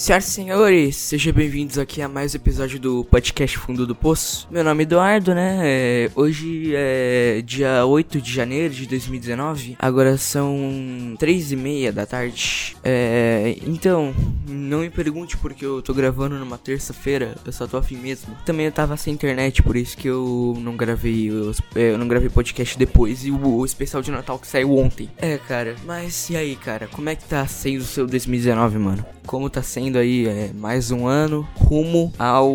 Senhoras e senhores, sejam bem-vindos aqui a mais um episódio do podcast Fundo do Poço. Meu nome é Eduardo, né? É, hoje é dia 8 de janeiro de 2019. Agora são 3 e meia da tarde. É, então, não me pergunte porque eu tô gravando numa terça-feira. Eu só tô afim mesmo. Também eu tava sem internet, por isso que eu não gravei. Eu, eu não gravei podcast depois. E o, o especial de Natal que saiu ontem. É, cara. Mas e aí, cara? Como é que tá sendo o seu 2019, mano? Como tá sendo aí é, mais um ano rumo ao,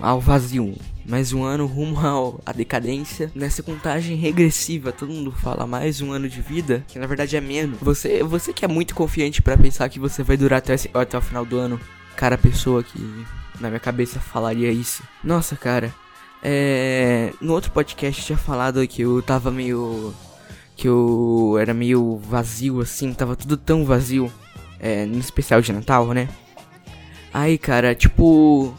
ao vazio. Mais um ano rumo ao, à decadência. Nessa contagem regressiva, todo mundo fala mais um ano de vida, que na verdade é menos. Você, você que é muito confiante para pensar que você vai durar até, até o final do ano. Cara, pessoa que na minha cabeça falaria isso. Nossa, cara. É, no outro podcast tinha falado que eu tava meio. Que eu era meio vazio assim, tava tudo tão vazio é, no especial de Natal, né? Aí, cara, tipo,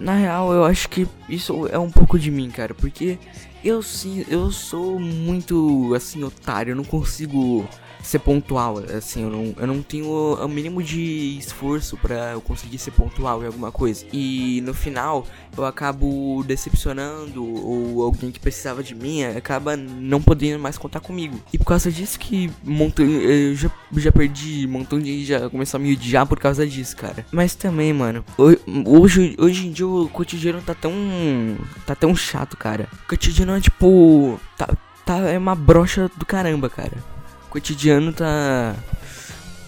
na real, eu acho que isso é um pouco de mim, cara, porque eu sim, eu sou muito assim otário, eu não consigo ser pontual, assim, eu não, eu não tenho o mínimo de esforço para eu conseguir ser pontual em alguma coisa. E no final, eu acabo decepcionando ou alguém que precisava de mim acaba não podendo mais contar comigo. E por causa disso que montão, eu já, já perdi, montão de já começou a me odiar por causa disso, cara. Mas também, mano, hoje, hoje em dia o cotidiano tá tão tá tão chato, cara. O cotidiano é tipo tá, tá é uma brocha do caramba, cara cotidiano tá.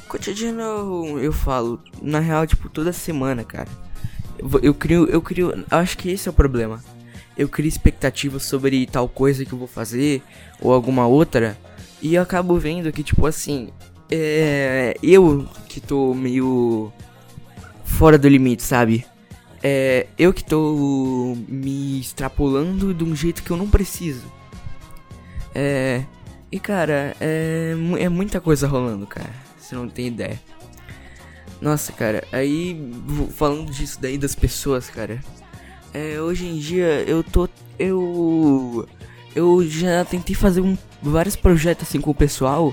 Cotidiano eu falo, na real, tipo, toda semana, cara. Eu, eu crio, eu crio. Acho que esse é o problema. Eu crio expectativas sobre tal coisa que eu vou fazer, ou alguma outra, e eu acabo vendo que, tipo assim, é. Eu que tô meio. fora do limite, sabe? É. Eu que tô me extrapolando de um jeito que eu não preciso. É. E cara, é, é muita coisa rolando, cara. Você não tem ideia. Nossa, cara, aí falando disso daí das pessoas, cara. É, hoje em dia eu tô. Eu. Eu já tentei fazer um, vários projetos assim com o pessoal.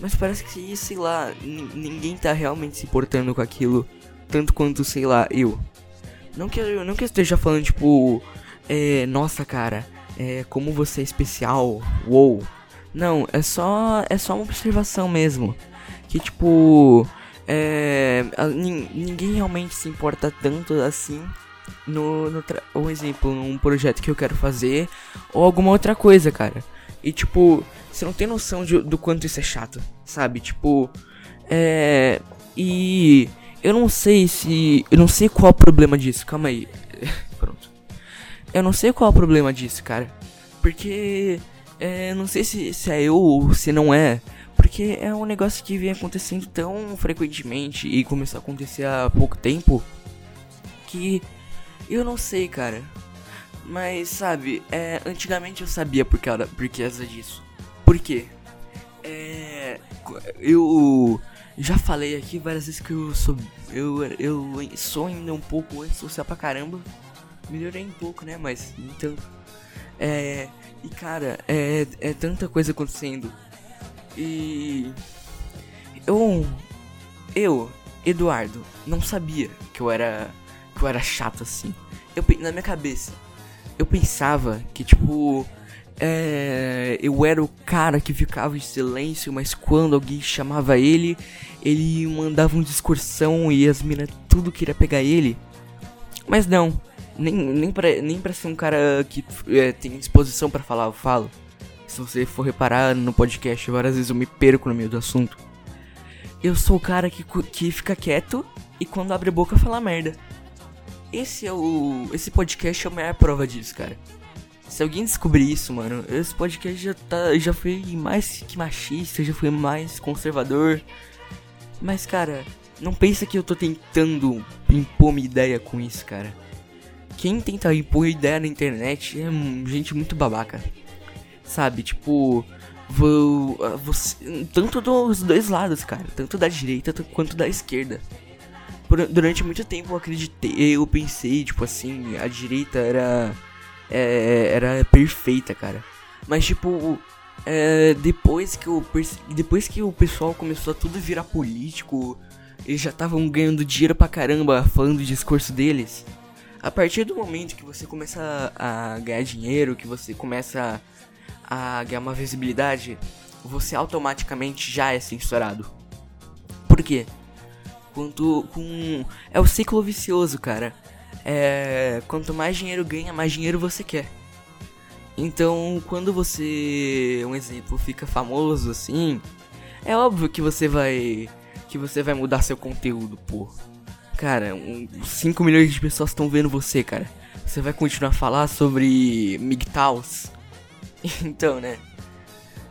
Mas parece que, sei lá, ninguém tá realmente se importando com aquilo. Tanto quanto, sei lá, eu. Não que eu, não que eu esteja falando, tipo. É, nossa, cara. É, como você é especial. Uou. Não, é só é só uma observação mesmo. Que tipo, é, ninguém realmente se importa tanto assim no, no um exemplo, num projeto que eu quero fazer ou alguma outra coisa, cara. E tipo, você não tem noção de, do quanto isso é chato, sabe? Tipo, é e eu não sei se eu não sei qual é o problema disso. Calma aí. Pronto. Eu não sei qual é o problema disso, cara. Porque é, não sei se, se é eu ou se não é. Porque é um negócio que vem acontecendo tão frequentemente e começou a acontecer há pouco tempo. Que eu não sei, cara. Mas sabe, é, antigamente eu sabia por causa, por causa disso. Por quê? É, eu já falei aqui várias vezes que eu sou. Eu, eu sou ainda um pouco antissocial pra caramba. Melhorei um pouco, né? Mas então. É. E cara, é, é tanta coisa acontecendo. E. Eu. Eu, Eduardo, não sabia que eu era. que eu era chato assim. Eu, na minha cabeça, eu pensava que tipo. É, eu era o cara que ficava em silêncio, mas quando alguém chamava ele, ele mandava uma discursão e as minas tudo queria pegar ele. Mas não, nem, nem, pra, nem pra ser um cara que é, tem disposição para falar, eu falo. Se você for reparar no podcast, várias vezes eu me perco no meio do assunto. Eu sou o cara que, que fica quieto e quando abre a boca fala merda. Esse é o. Esse podcast é a maior prova disso, cara. Se alguém descobrir isso, mano, esse podcast já tá. já foi mais que machista, já foi mais conservador. Mas, cara, não pensa que eu tô tentando impor minha ideia com isso, cara quem tenta impor ideia na internet é gente muito babaca. Sabe, tipo, vou, você, tanto dos dois lados, cara, tanto da direita quanto da esquerda. Por, durante muito tempo eu acreditei, eu pensei, tipo assim, a direita era é, era perfeita, cara. Mas tipo, é, depois que eu depois que o pessoal começou a tudo virar político, eles já estavam ganhando dinheiro pra caramba falando o discurso deles. A partir do momento que você começa a ganhar dinheiro, que você começa a ganhar uma visibilidade, você automaticamente já é censurado. Por quê? Quanto com é o ciclo vicioso, cara. É, quanto mais dinheiro ganha, mais dinheiro você quer. Então, quando você, um exemplo, fica famoso assim, é óbvio que você vai que você vai mudar seu conteúdo, pô. Cara, 5 um, milhões de pessoas estão vendo você, cara. Você vai continuar a falar sobre MGTOWs? então, né?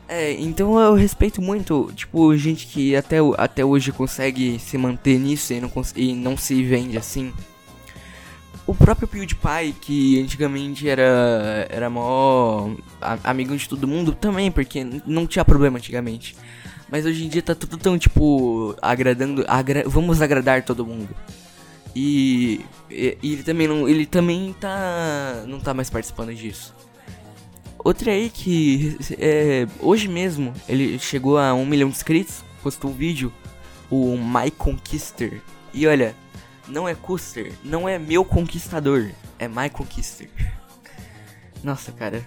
É, então eu respeito muito, tipo, gente que até, até hoje consegue se manter nisso e não, e não se vende assim. O próprio PewDiePie, que antigamente era, era mó amigo de todo mundo, também, porque não tinha problema antigamente. Mas hoje em dia tá tudo tão, tipo, agradando. Agra vamos agradar todo mundo. E, e, e, ele também não. Ele também tá. não tá mais participando disso. Outra aí que é, hoje mesmo ele chegou a um milhão de inscritos, postou um vídeo, o My Conquister. E olha, não é Custer, não é meu conquistador, é My Conquister. Nossa, cara.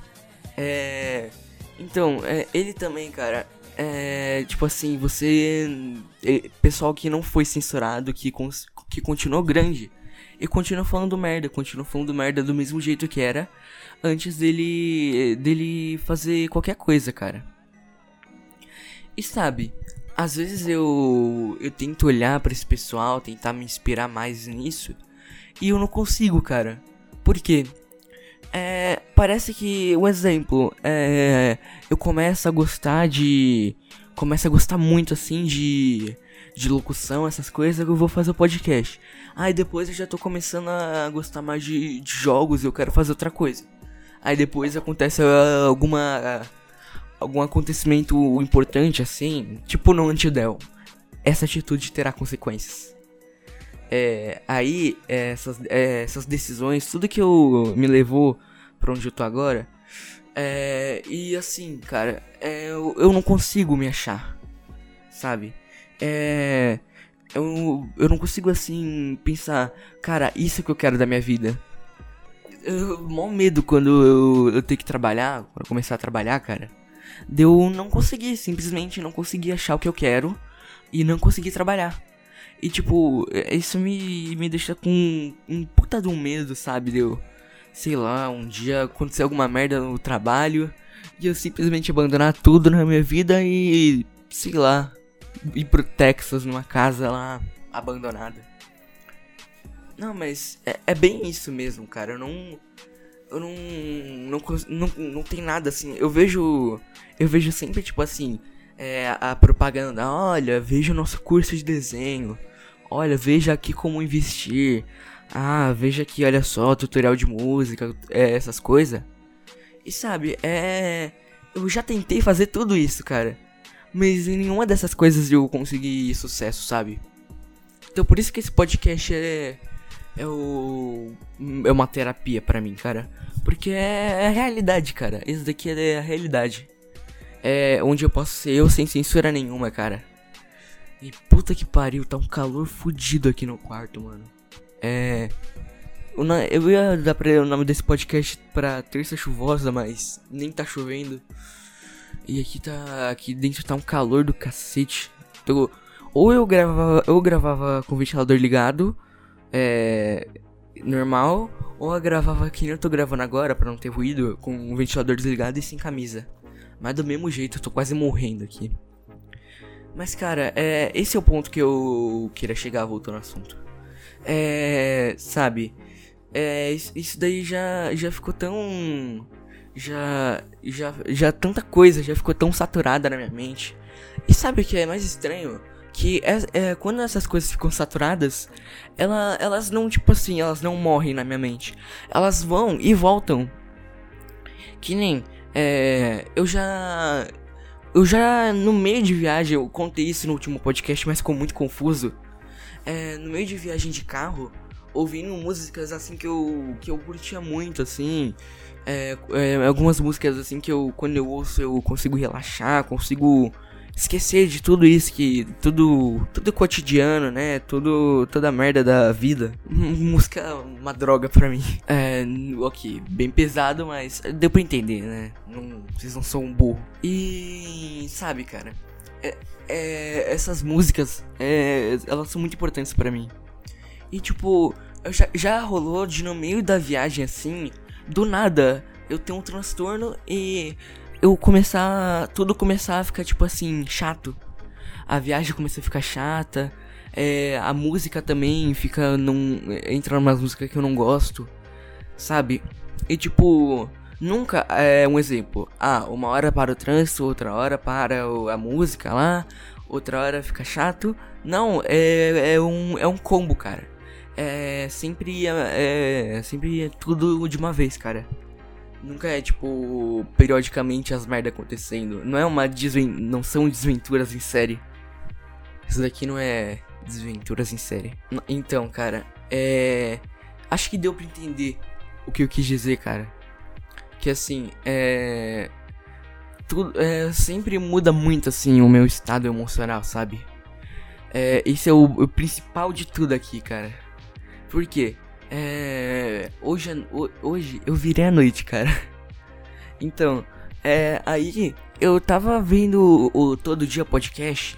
É. Então, é, ele também, cara. É. Tipo assim, você. É, pessoal que não foi censurado, que, que continuou grande. E continua falando merda, continua falando merda do mesmo jeito que era antes dele dele fazer qualquer coisa, cara. E sabe, às vezes eu eu tento olhar para esse pessoal, tentar me inspirar mais nisso, e eu não consigo, cara. Por quê? É, parece que, um exemplo, é, eu começo a gostar de. Começo a gostar muito assim de. De locução, essas coisas, eu vou fazer o podcast. Aí depois eu já tô começando a gostar mais de, de jogos e eu quero fazer outra coisa. Aí depois acontece uh, alguma. Algum acontecimento importante assim, tipo no Antidel. Essa atitude terá consequências. É, aí, é, essas, é, essas decisões, tudo que eu me levou pra onde eu tô agora. É, e assim, cara, é, eu, eu não consigo me achar, sabe? É, eu, eu não consigo assim pensar, cara, isso que eu quero da minha vida eu, mó medo quando eu, eu tenho que trabalhar, quando começar a trabalhar, cara. Deu não conseguir, simplesmente não conseguir achar o que eu quero e não conseguir trabalhar. E tipo, é, isso me, me deixa com um puta de um medo, sabe? Deu, sei lá, um dia acontecer alguma merda no trabalho e eu simplesmente abandonar tudo na minha vida e, sei lá, ir pro Texas numa casa lá abandonada. Não, mas é, é, bem isso mesmo, cara. Eu não. Eu não, não. Não, não. tem nada assim. Eu vejo. Eu vejo sempre, tipo assim. É, a propaganda. Olha, veja o nosso curso de desenho. Olha, veja aqui como investir. Ah, veja aqui, olha só, tutorial de música, é, essas coisas. E sabe, é. Eu já tentei fazer tudo isso, cara. Mas em nenhuma dessas coisas eu consegui sucesso, sabe? Então por isso que esse podcast é é, o, é uma terapia para mim, cara. Porque é, é a realidade, cara. Isso daqui é a realidade. É onde eu posso ser eu sem censura nenhuma, cara. E puta que pariu, tá um calor fudido aqui no quarto, mano. É. Eu ia dar pra o nome desse podcast pra terça chuvosa, mas nem tá chovendo. E aqui tá. Aqui dentro tá um calor do cacete. Então, ou eu gravava, eu gravava com o ventilador ligado, é, normal, ou eu gravava que nem eu tô gravando agora, para não ter ruído, com o ventilador desligado e sem camisa. Mas do mesmo jeito, eu tô quase morrendo aqui. Mas cara, é, esse é o ponto que eu queria chegar voltando ao assunto. É, sabe, é, isso daí já, já ficou tão. Já, já, já tanta coisa já ficou tão saturada na minha mente. E sabe o que é mais estranho? que é, é, quando essas coisas ficam saturadas, ela, elas não, tipo assim, elas não morrem na minha mente. Elas vão e voltam. Que nem, é, eu já. Eu já, no meio de viagem, eu contei isso no último podcast, mas ficou muito confuso. É, no meio de viagem de carro, ouvindo músicas assim que eu, que eu curtia muito, assim. É, é, algumas músicas assim que eu, quando eu ouço, eu consigo relaxar, consigo esquecer de tudo isso que tudo tudo cotidiano, né? Tudo toda a merda da vida. Música é uma droga pra mim. É, ok, bem pesado, mas deu pra entender, né? Não, vocês não são um burro. E sabe, cara, é, é, essas músicas, é, elas são muito importantes para mim. E tipo, já, já rolou de no meio da viagem assim, do nada, eu tenho um transtorno e eu começar. Tudo começar a ficar, tipo assim, chato. A viagem começa a ficar chata. É, a música também fica. Não, entra numa música que eu não gosto. Sabe? E tipo. Nunca é um exemplo. Ah, uma hora para o trânsito, outra hora para a música lá, outra hora fica chato. Não, é, é, um, é um combo, cara. É sempre. É, é sempre tudo de uma vez, cara. Nunca é tipo periodicamente as merda acontecendo. Não é uma desven não são desventuras em série. Isso daqui não é desventuras em série. Então, cara, é acho que deu para entender o que eu quis dizer, cara. Que assim, é tudo é, sempre muda muito assim o meu estado emocional, sabe? É, esse é o, o principal de tudo aqui, cara. Por quê? É. Hoje, hoje eu virei à noite, cara. Então, é. Aí eu tava vendo o, Todo Dia Podcast.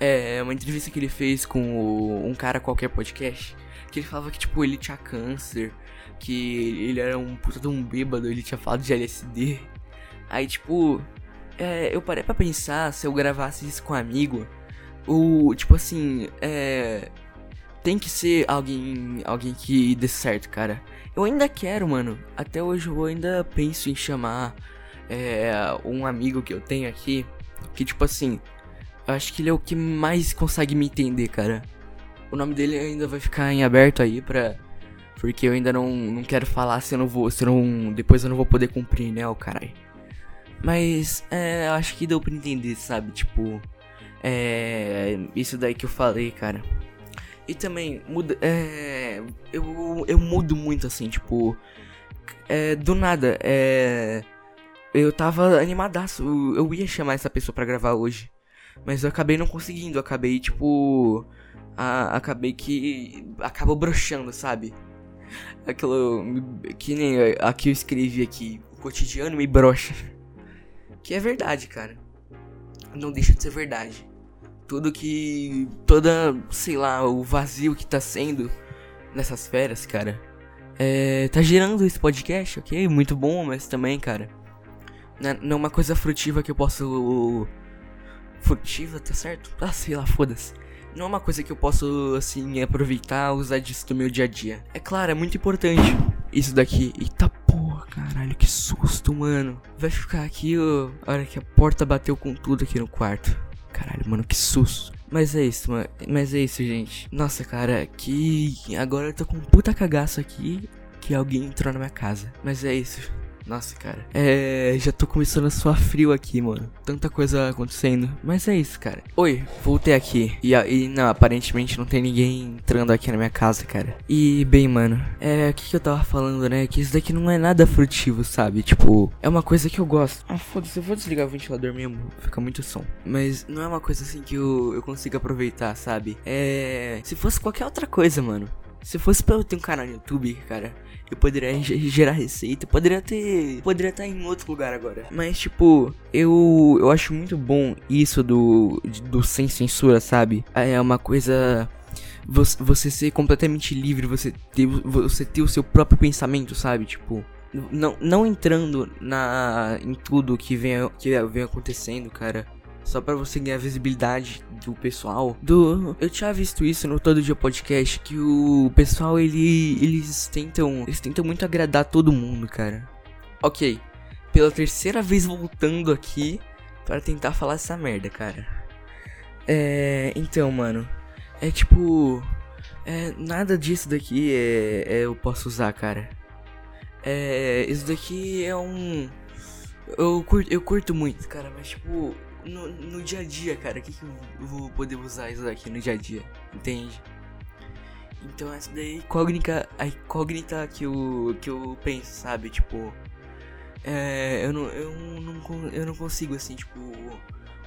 É uma entrevista que ele fez com o, um cara qualquer podcast. Que ele falava que, tipo, ele tinha câncer. Que ele era um puta de um bêbado. Ele tinha falado de LSD. Aí, tipo. É, eu parei pra pensar se eu gravasse isso com um amigo. O. Tipo assim. É tem que ser alguém, alguém que dê certo, cara. Eu ainda quero, mano. Até hoje eu ainda penso em chamar é, um amigo que eu tenho aqui. Que, tipo assim, acho que ele é o que mais consegue me entender, cara. O nome dele ainda vai ficar em aberto aí pra. Porque eu ainda não, não quero falar se eu não vou. Se não. Depois eu não vou poder cumprir, né, o caralho. Mas, é, acho que deu pra entender, sabe? Tipo. É. Isso daí que eu falei, cara. E também, muda. É. Eu, eu mudo muito assim, tipo. É, do nada, é. Eu tava animadaço. Eu, eu ia chamar essa pessoa para gravar hoje. Mas eu acabei não conseguindo. Acabei, tipo. A, acabei que. Acabou broxando, sabe? Aquilo. Que nem aqui eu escrevi aqui. O cotidiano me brocha. Que é verdade, cara. Não deixa de ser verdade tudo que. toda, sei lá, o vazio que tá sendo nessas férias, cara. É, tá gerando esse podcast, ok? Muito bom, mas também, cara. Não é uma coisa frutiva que eu posso. Frutiva, tá certo? Ah, sei lá, foda-se. Não é uma coisa que eu posso, assim, aproveitar, usar disso no meu dia a dia. É claro, é muito importante isso daqui. Eita porra, caralho, que susto, mano. Vai ficar aqui, ó, a hora que a porta bateu com tudo aqui no quarto. Caralho, mano, que susto. Mas é isso, mano. Mas é isso, gente. Nossa, cara, que. Agora eu tô com um puta cagaço aqui que alguém entrou na minha casa. Mas é isso. Nossa, cara. É. Já tô começando a suar frio aqui, mano. Tanta coisa acontecendo. Mas é isso, cara. Oi, voltei aqui. E, e não, aparentemente não tem ninguém entrando aqui na minha casa, cara. E, bem, mano. É. O que, que eu tava falando, né? Que isso daqui não é nada frutivo, sabe? Tipo, é uma coisa que eu gosto. Ah, foda-se, eu vou desligar o ventilador mesmo. Fica muito som. Mas não é uma coisa assim que eu, eu consigo aproveitar, sabe? É. Se fosse qualquer outra coisa, mano. Se fosse pra eu ter um canal no YouTube, cara, eu poderia gerar receita, poderia ter, poderia estar em outro lugar agora. Mas tipo, eu eu acho muito bom isso do do sem censura, sabe? É uma coisa você, você ser completamente livre, você ter, você ter o seu próprio pensamento, sabe? Tipo, não, não entrando na em tudo que vem que vem acontecendo, cara só para você ganhar visibilidade do pessoal. Do eu tinha visto isso no todo dia podcast que o pessoal ele eles tentam eles tentam muito agradar todo mundo, cara. OK. Pela terceira vez voltando aqui para tentar falar essa merda, cara. É, então, mano, é tipo é, nada disso daqui é, é, eu posso usar, cara. É, isso daqui é um eu curto, eu curto muito, cara, mas tipo, no, no dia a dia, cara, o que, que eu vou poder usar isso daqui no dia a dia? Entende? Então essa daí é incógnita, a incógnita que eu, que eu penso, sabe? Tipo, é, eu, não, eu, não, eu não consigo, assim, tipo,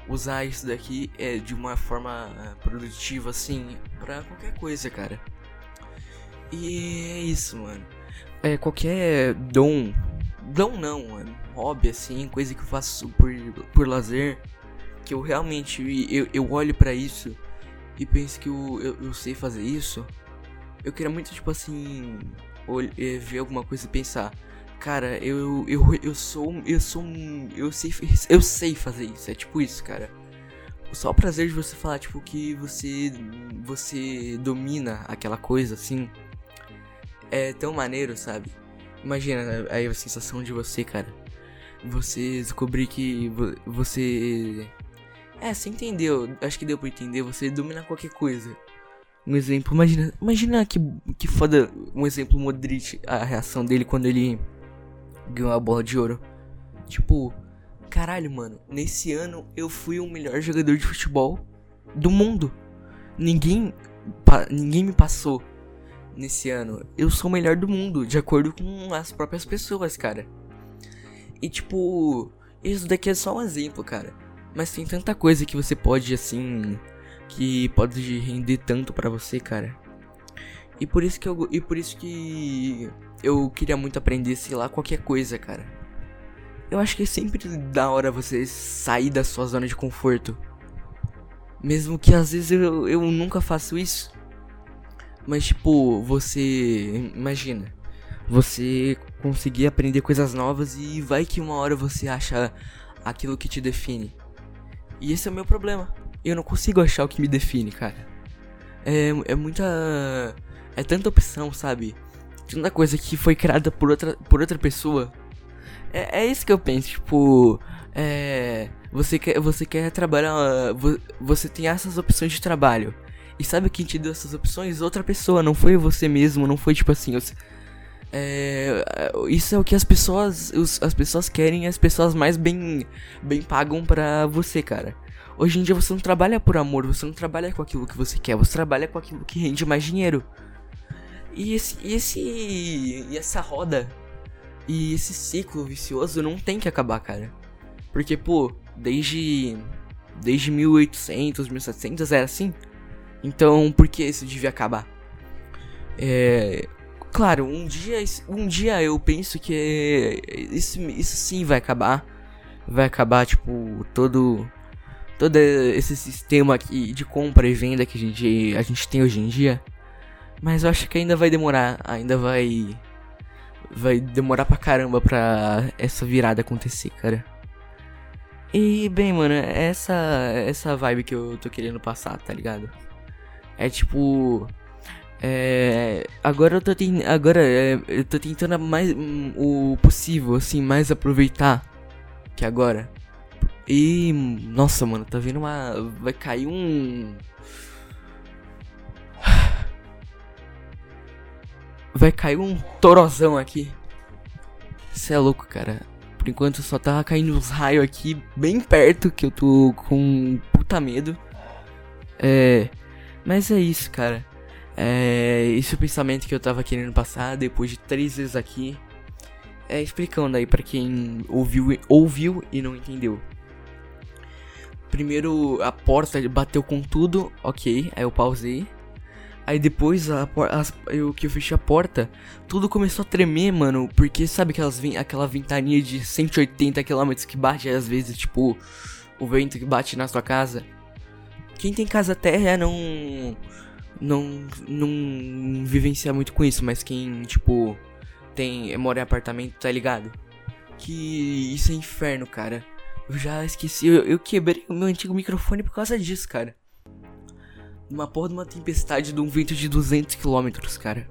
usar isso daqui é de uma forma é, produtiva, assim, pra qualquer coisa, cara. E é isso, mano. É, qualquer dom. Dom não, mano. Hobby, assim, coisa que eu faço por, por lazer. Que eu realmente. Eu, eu olho para isso e penso que eu, eu, eu, sei fazer isso. Eu queria muito, tipo assim. É, ver alguma coisa e pensar. Cara, eu, eu, eu sou. Eu sou um. Eu sei, eu sei fazer isso. É tipo isso, cara. Só o prazer de você falar, tipo, que você. Você domina aquela coisa, assim. É tão maneiro, sabe? Imagina aí a sensação de você, cara. Você descobrir que você. É, você entendeu. Acho que deu pra entender. Você domina qualquer coisa. Um exemplo, imagina. Imagina que, que foda. Um exemplo Modric, a reação dele quando ele ganhou a bola de ouro. Tipo, caralho, mano, nesse ano eu fui o melhor jogador de futebol do mundo. Ninguém, ninguém me passou nesse ano. Eu sou o melhor do mundo, de acordo com as próprias pessoas, cara. E tipo, isso daqui é só um exemplo, cara. Mas tem tanta coisa que você pode, assim, que pode render tanto para você, cara. E por isso que eu, e por isso que eu queria muito aprender, sei lá, qualquer coisa, cara. Eu acho que é sempre da hora você sair da sua zona de conforto. Mesmo que às vezes eu, eu nunca faço isso. Mas tipo, você. Imagina. Você conseguir aprender coisas novas e vai que uma hora você acha aquilo que te define. E esse é o meu problema. Eu não consigo achar o que me define, cara. É, é muita. É tanta opção, sabe? tanta coisa que foi criada por outra, por outra pessoa. É, é isso que eu penso, tipo. É. Você quer, você quer trabalhar. Você tem essas opções de trabalho. E sabe quem te deu essas opções? Outra pessoa, não foi você mesmo, não foi tipo assim. É, isso é o que as pessoas. Os, as pessoas querem as pessoas mais bem, bem pagam pra você, cara. Hoje em dia você não trabalha por amor, você não trabalha com aquilo que você quer, você trabalha com aquilo que rende mais dinheiro. E esse, e esse. E essa roda. E esse ciclo vicioso não tem que acabar, cara. Porque, pô, desde. Desde 1800, 1700 era assim. Então, por que isso devia acabar? É. Claro, um dia, um dia eu penso que isso, isso sim vai acabar. Vai acabar, tipo, todo. Todo esse sistema aqui de compra e venda que a gente, a gente tem hoje em dia. Mas eu acho que ainda vai demorar, ainda vai. Vai demorar pra caramba pra essa virada acontecer, cara. E bem, mano, essa essa vibe que eu tô querendo passar, tá ligado? É tipo. É, agora eu tô ten, agora é, eu tô tentando mais um, o possível, assim, mais aproveitar que agora. E nossa, mano, tá vendo uma vai cair um Vai cair um torozão aqui. Você é louco, cara. Por enquanto só tá caindo uns raios aqui bem perto que eu tô com puta medo. É. Mas é isso, cara. É. Esse é o pensamento que eu tava querendo passar depois de três vezes aqui. É explicando aí para quem ouviu, ouviu e não entendeu. Primeiro a porta bateu com tudo, ok. Aí eu pausei. Aí depois a, a, eu, que eu fechei a porta, tudo começou a tremer, mano. Porque sabe aquelas, aquela ventania de 180 km que bate às vezes, tipo, o vento que bate na sua casa. Quem tem casa terra não. Não. Não vivencia muito com isso, mas quem, tipo, tem. mora em apartamento, tá ligado? Que isso é inferno, cara. Eu já esqueci, eu, eu quebrei o meu antigo microfone por causa disso, cara numa porra de uma tempestade de um vento de 200 km, cara.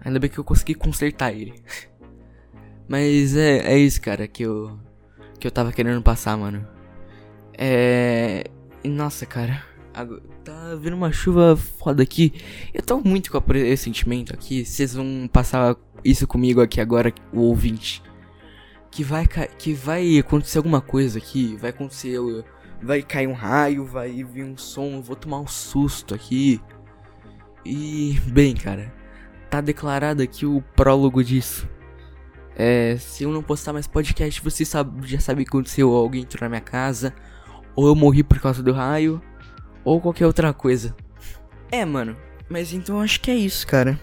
Ainda bem que eu consegui consertar ele. Mas é, é isso, cara, que eu que eu tava querendo passar, mano. É. Nossa, cara. Tá vindo uma chuva foda aqui. Eu tô muito com esse sentimento aqui. Vocês vão passar isso comigo aqui agora, o ouvinte. Que vai, que vai acontecer alguma coisa aqui. Vai acontecer vai cair um raio, vai vir um som, vou tomar um susto aqui. E, bem, cara, tá declarado aqui o prólogo disso. É, se eu não postar mais podcast, você sabe, já sabe o que aconteceu. Alguém entrou na minha casa, ou eu morri por causa do raio, ou qualquer outra coisa. É, mano, mas então acho que é isso, cara.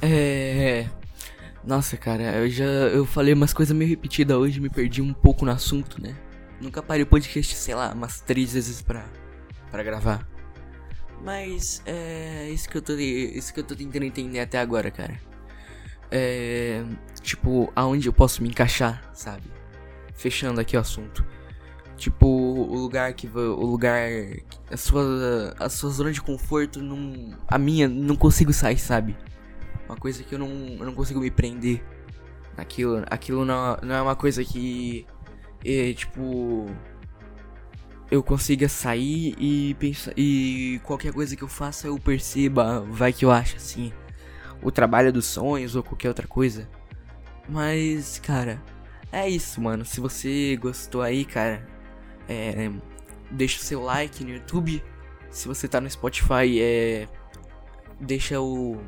É. Nossa, cara, eu já eu falei umas coisas meio repetidas hoje, me perdi um pouco no assunto, né? Nunca parei o podcast, sei lá, umas três vezes pra, pra gravar. Mas é isso que eu tô isso que eu tô tentando entender até agora, cara. É, tipo, aonde eu posso me encaixar, sabe? Fechando aqui o assunto. Tipo, o lugar que o lugar a sua a sua zona de conforto não a minha não consigo sair, sabe? Uma coisa que eu não, eu não consigo me prender naquilo. Aquilo não, não é uma coisa que é, tipo eu consiga sair e pensar e qualquer coisa que eu faça eu perceba, vai que eu acho assim, o trabalho dos sonhos ou qualquer outra coisa. Mas, cara, é isso, mano. Se você gostou aí, cara, é, deixa o seu like no YouTube. Se você tá no Spotify, é, deixa o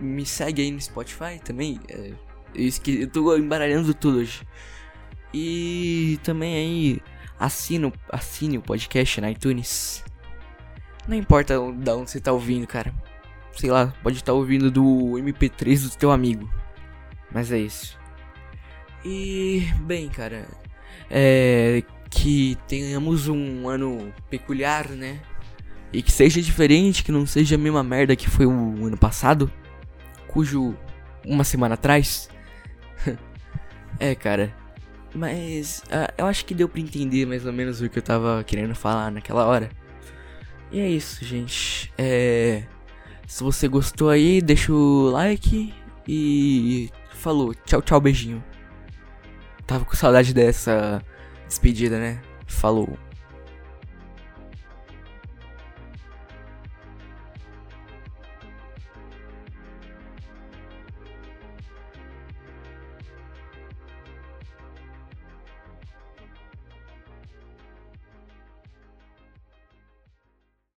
me segue aí no Spotify também. É, eu, eu tô embaralhando tudo hoje. E também aí assina, assine o podcast na iTunes. Não importa da onde você tá ouvindo, cara. Sei lá, pode estar tá ouvindo do MP3 do teu amigo. Mas é isso. E bem, cara, é que tenhamos um ano peculiar, né? E que seja diferente, que não seja a mesma merda que foi o ano passado cujo uma semana atrás. é, cara. Mas uh, eu acho que deu pra entender mais ou menos o que eu tava querendo falar naquela hora. E é isso, gente. É. Se você gostou aí, deixa o like e. Falou. Tchau, tchau, beijinho. Tava com saudade dessa despedida, né? Falou.